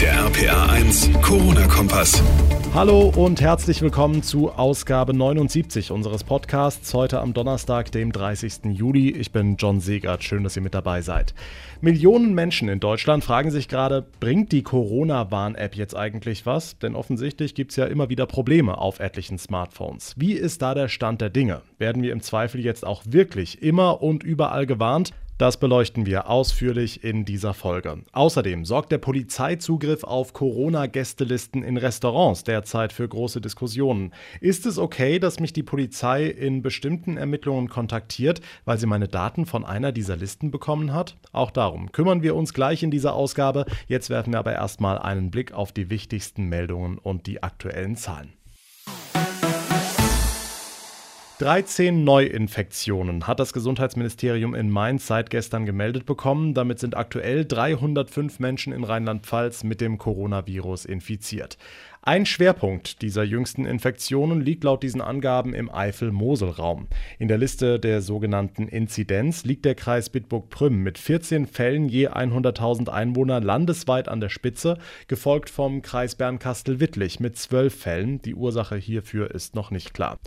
Der RPA 1 Corona-Kompass. Hallo und herzlich willkommen zu Ausgabe 79 unseres Podcasts heute am Donnerstag, dem 30. Juli. Ich bin John Segert. Schön, dass ihr mit dabei seid. Millionen Menschen in Deutschland fragen sich gerade, bringt die Corona-Warn-App jetzt eigentlich was? Denn offensichtlich gibt es ja immer wieder Probleme auf etlichen Smartphones. Wie ist da der Stand der Dinge? Werden wir im Zweifel jetzt auch wirklich immer und überall gewarnt? Das beleuchten wir ausführlich in dieser Folge. Außerdem sorgt der Polizeizugriff auf Corona-Gästelisten in Restaurants derzeit für große Diskussionen. Ist es okay, dass mich die Polizei in bestimmten Ermittlungen kontaktiert, weil sie meine Daten von einer dieser Listen bekommen hat? Auch darum kümmern wir uns gleich in dieser Ausgabe. Jetzt werfen wir aber erstmal einen Blick auf die wichtigsten Meldungen und die aktuellen Zahlen. 13 Neuinfektionen hat das Gesundheitsministerium in Mainz seit gestern gemeldet bekommen. Damit sind aktuell 305 Menschen in Rheinland-Pfalz mit dem Coronavirus infiziert. Ein Schwerpunkt dieser jüngsten Infektionen liegt laut diesen Angaben im Eifel-Mosel-Raum. In der Liste der sogenannten Inzidenz liegt der Kreis Bitburg-Prüm mit 14 Fällen je 100.000 Einwohner landesweit an der Spitze, gefolgt vom Kreis Bernkastel-Wittlich mit 12 Fällen. Die Ursache hierfür ist noch nicht klar.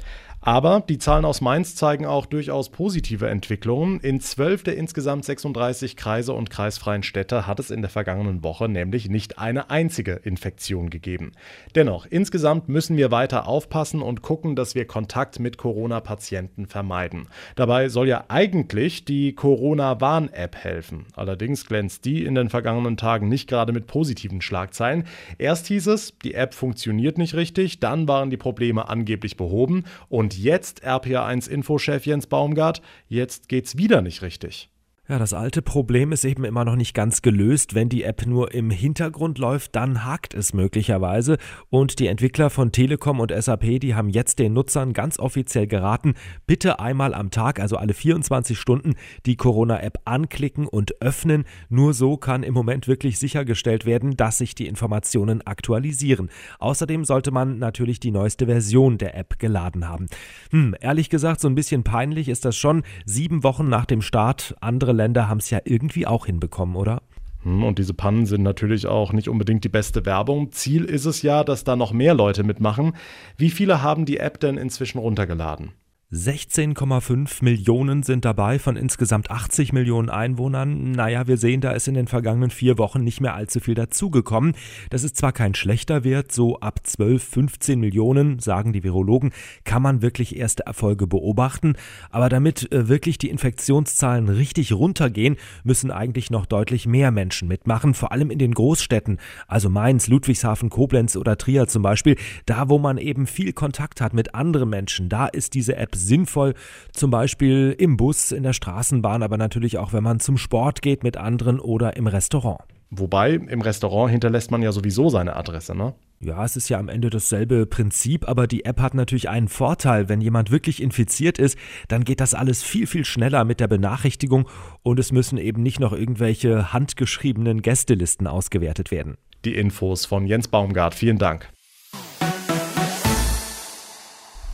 Aber die Zahlen aus Mainz zeigen auch durchaus positive Entwicklungen. In zwölf der insgesamt 36 Kreise und kreisfreien Städte hat es in der vergangenen Woche nämlich nicht eine einzige Infektion gegeben. Dennoch, insgesamt müssen wir weiter aufpassen und gucken, dass wir Kontakt mit Corona-Patienten vermeiden. Dabei soll ja eigentlich die Corona-Warn-App helfen. Allerdings glänzt die in den vergangenen Tagen nicht gerade mit positiven Schlagzeilen. Erst hieß es, die App funktioniert nicht richtig, dann waren die Probleme angeblich behoben und jetzt erst RPA1-Infochef Jens Baumgart, jetzt geht's wieder nicht richtig. Ja, das alte Problem ist eben immer noch nicht ganz gelöst. Wenn die App nur im Hintergrund läuft, dann hakt es möglicherweise. Und die Entwickler von Telekom und SAP, die haben jetzt den Nutzern ganz offiziell geraten, bitte einmal am Tag, also alle 24 Stunden, die Corona-App anklicken und öffnen. Nur so kann im Moment wirklich sichergestellt werden, dass sich die Informationen aktualisieren. Außerdem sollte man natürlich die neueste Version der App geladen haben. Hm, ehrlich gesagt, so ein bisschen peinlich ist das schon. Sieben Wochen nach dem Start andere Länder haben es ja irgendwie auch hinbekommen, oder? Hm, und diese Pannen sind natürlich auch nicht unbedingt die beste Werbung. Ziel ist es ja, dass da noch mehr Leute mitmachen. Wie viele haben die App denn inzwischen runtergeladen? 16,5 Millionen sind dabei von insgesamt 80 Millionen Einwohnern. Naja, wir sehen, da ist in den vergangenen vier Wochen nicht mehr allzu viel dazugekommen. Das ist zwar kein schlechter Wert, so ab 12, 15 Millionen, sagen die Virologen, kann man wirklich erste Erfolge beobachten. Aber damit äh, wirklich die Infektionszahlen richtig runtergehen, müssen eigentlich noch deutlich mehr Menschen mitmachen, vor allem in den Großstädten, also Mainz, Ludwigshafen, Koblenz oder Trier zum Beispiel, da wo man eben viel Kontakt hat mit anderen Menschen, da ist diese App sinnvoll, zum Beispiel im Bus, in der Straßenbahn, aber natürlich auch, wenn man zum Sport geht mit anderen oder im Restaurant. Wobei, im Restaurant hinterlässt man ja sowieso seine Adresse, ne? Ja, es ist ja am Ende dasselbe Prinzip, aber die App hat natürlich einen Vorteil. Wenn jemand wirklich infiziert ist, dann geht das alles viel, viel schneller mit der Benachrichtigung und es müssen eben nicht noch irgendwelche handgeschriebenen Gästelisten ausgewertet werden. Die Infos von Jens Baumgart. Vielen Dank.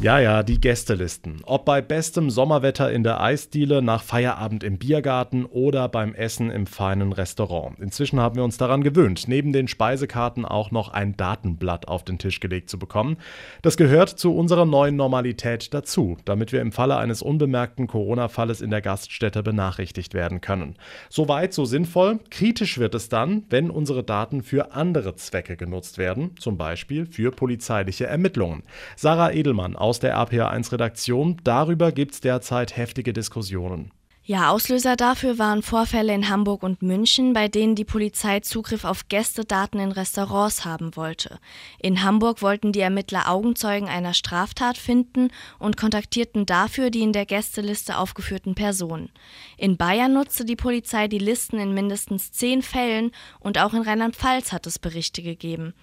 Ja, ja, die Gästelisten. Ob bei bestem Sommerwetter in der Eisdiele, nach Feierabend im Biergarten oder beim Essen im feinen Restaurant. Inzwischen haben wir uns daran gewöhnt, neben den Speisekarten auch noch ein Datenblatt auf den Tisch gelegt zu bekommen. Das gehört zu unserer neuen Normalität dazu, damit wir im Falle eines unbemerkten Corona-Falles in der Gaststätte benachrichtigt werden können. Soweit so sinnvoll. Kritisch wird es dann, wenn unsere Daten für andere Zwecke genutzt werden, zum Beispiel für polizeiliche Ermittlungen. Sarah Edelmann aus der RPA1-Redaktion. Darüber gibt es derzeit heftige Diskussionen. Ja, Auslöser dafür waren Vorfälle in Hamburg und München, bei denen die Polizei Zugriff auf Gästedaten in Restaurants haben wollte. In Hamburg wollten die Ermittler Augenzeugen einer Straftat finden und kontaktierten dafür die in der Gästeliste aufgeführten Personen. In Bayern nutzte die Polizei die Listen in mindestens zehn Fällen und auch in Rheinland-Pfalz hat es Berichte gegeben.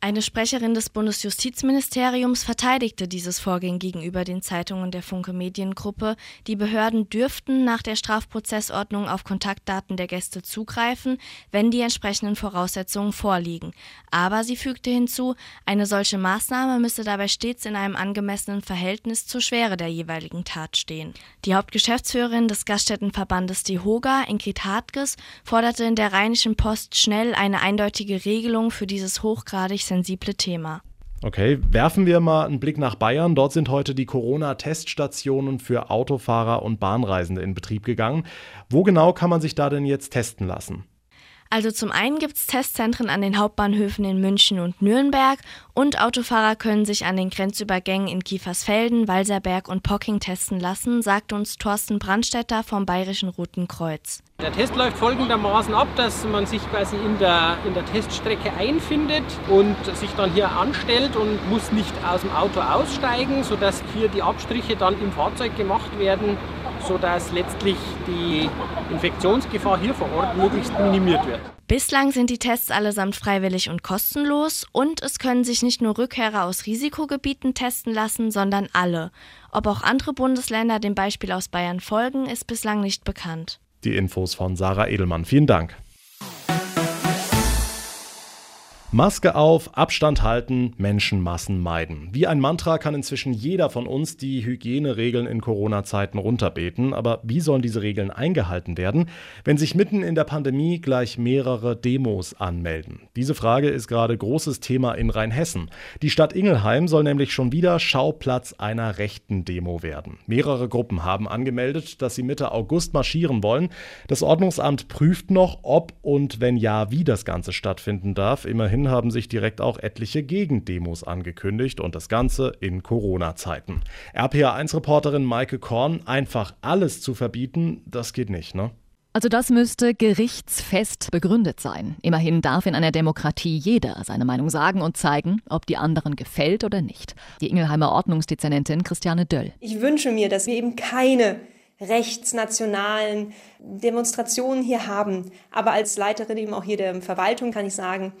Eine Sprecherin des Bundesjustizministeriums verteidigte dieses Vorgehen gegenüber den Zeitungen der Funke Mediengruppe. Die Behörden dürften nach der Strafprozessordnung auf Kontaktdaten der Gäste zugreifen, wenn die entsprechenden Voraussetzungen vorliegen. Aber sie fügte hinzu, eine solche Maßnahme müsse dabei stets in einem angemessenen Verhältnis zur Schwere der jeweiligen Tat stehen. Die Hauptgeschäftsführerin des Gaststättenverbandes DEHOGA, Ingrid Hartges, forderte in der Rheinischen Post schnell eine eindeutige Regelung für dieses hochgradig sensible Thema. Okay, werfen wir mal einen Blick nach Bayern. Dort sind heute die Corona-Teststationen für Autofahrer und Bahnreisende in Betrieb gegangen. Wo genau kann man sich da denn jetzt testen lassen? Also zum einen gibt es Testzentren an den Hauptbahnhöfen in München und Nürnberg und Autofahrer können sich an den Grenzübergängen in Kiefersfelden, Walserberg und Pocking testen lassen, sagt uns Thorsten Brandstätter vom Bayerischen Roten Kreuz. Der Test läuft folgendermaßen ab, dass man sich quasi in der, in der Teststrecke einfindet und sich dann hier anstellt und muss nicht aus dem Auto aussteigen, sodass hier die Abstriche dann im Fahrzeug gemacht werden sodass letztlich die Infektionsgefahr hier vor Ort möglichst minimiert wird. Bislang sind die Tests allesamt freiwillig und kostenlos und es können sich nicht nur Rückkehrer aus Risikogebieten testen lassen, sondern alle. Ob auch andere Bundesländer dem Beispiel aus Bayern folgen, ist bislang nicht bekannt. Die Infos von Sarah Edelmann. Vielen Dank. Maske auf, Abstand halten, Menschenmassen meiden. Wie ein Mantra kann inzwischen jeder von uns die Hygieneregeln in Corona-Zeiten runterbeten. Aber wie sollen diese Regeln eingehalten werden, wenn sich mitten in der Pandemie gleich mehrere Demos anmelden? Diese Frage ist gerade großes Thema in Rheinhessen. Die Stadt Ingelheim soll nämlich schon wieder Schauplatz einer rechten Demo werden. Mehrere Gruppen haben angemeldet, dass sie Mitte August marschieren wollen. Das Ordnungsamt prüft noch, ob und wenn ja, wie das Ganze stattfinden darf. Immerhin Daraufhin haben sich direkt auch etliche Gegendemos angekündigt und das Ganze in Corona-Zeiten. RPA1-Reporterin Maike Korn, einfach alles zu verbieten, das geht nicht, ne? Also das müsste gerichtsfest begründet sein. Immerhin darf in einer Demokratie jeder seine Meinung sagen und zeigen, ob die anderen gefällt oder nicht. Die Ingelheimer Ordnungsdezernentin Christiane Döll. Ich wünsche mir, dass wir eben keine rechtsnationalen Demonstrationen hier haben. Aber als Leiterin eben auch hier der Verwaltung kann ich sagen,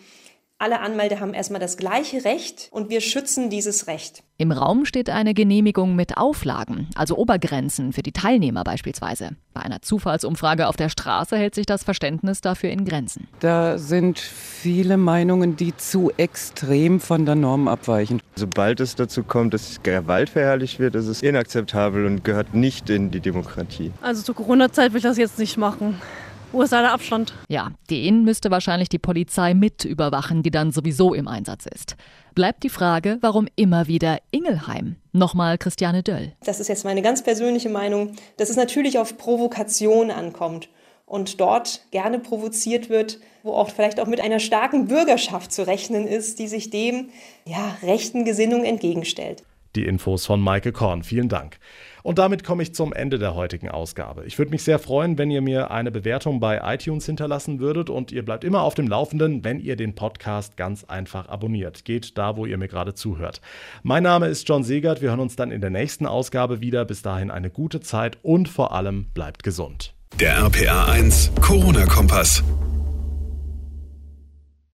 alle Anmelder haben erstmal das gleiche Recht und wir schützen dieses Recht. Im Raum steht eine Genehmigung mit Auflagen, also Obergrenzen für die Teilnehmer beispielsweise. Bei einer Zufallsumfrage auf der Straße hält sich das Verständnis dafür in Grenzen. Da sind viele Meinungen, die zu extrem von der Norm abweichen. Sobald es dazu kommt, dass Gewalt verherrlicht wird, ist es inakzeptabel und gehört nicht in die Demokratie. Also zur Corona-Zeit will ich das jetzt nicht machen. Wo ist da der Abstand? Ja, den müsste wahrscheinlich die Polizei mit überwachen, die dann sowieso im Einsatz ist. Bleibt die Frage, warum immer wieder Ingelheim? Nochmal Christiane Döll. Das ist jetzt meine ganz persönliche Meinung, dass es natürlich auf Provokation ankommt und dort gerne provoziert wird, wo auch vielleicht auch mit einer starken Bürgerschaft zu rechnen ist, die sich dem ja, rechten Gesinnung entgegenstellt. Die Infos von Maike Korn. Vielen Dank. Und damit komme ich zum Ende der heutigen Ausgabe. Ich würde mich sehr freuen, wenn ihr mir eine Bewertung bei iTunes hinterlassen würdet und ihr bleibt immer auf dem Laufenden, wenn ihr den Podcast ganz einfach abonniert. Geht da, wo ihr mir gerade zuhört. Mein Name ist John Segert. Wir hören uns dann in der nächsten Ausgabe wieder. Bis dahin eine gute Zeit und vor allem bleibt gesund. Der RPA 1 Corona-Kompass.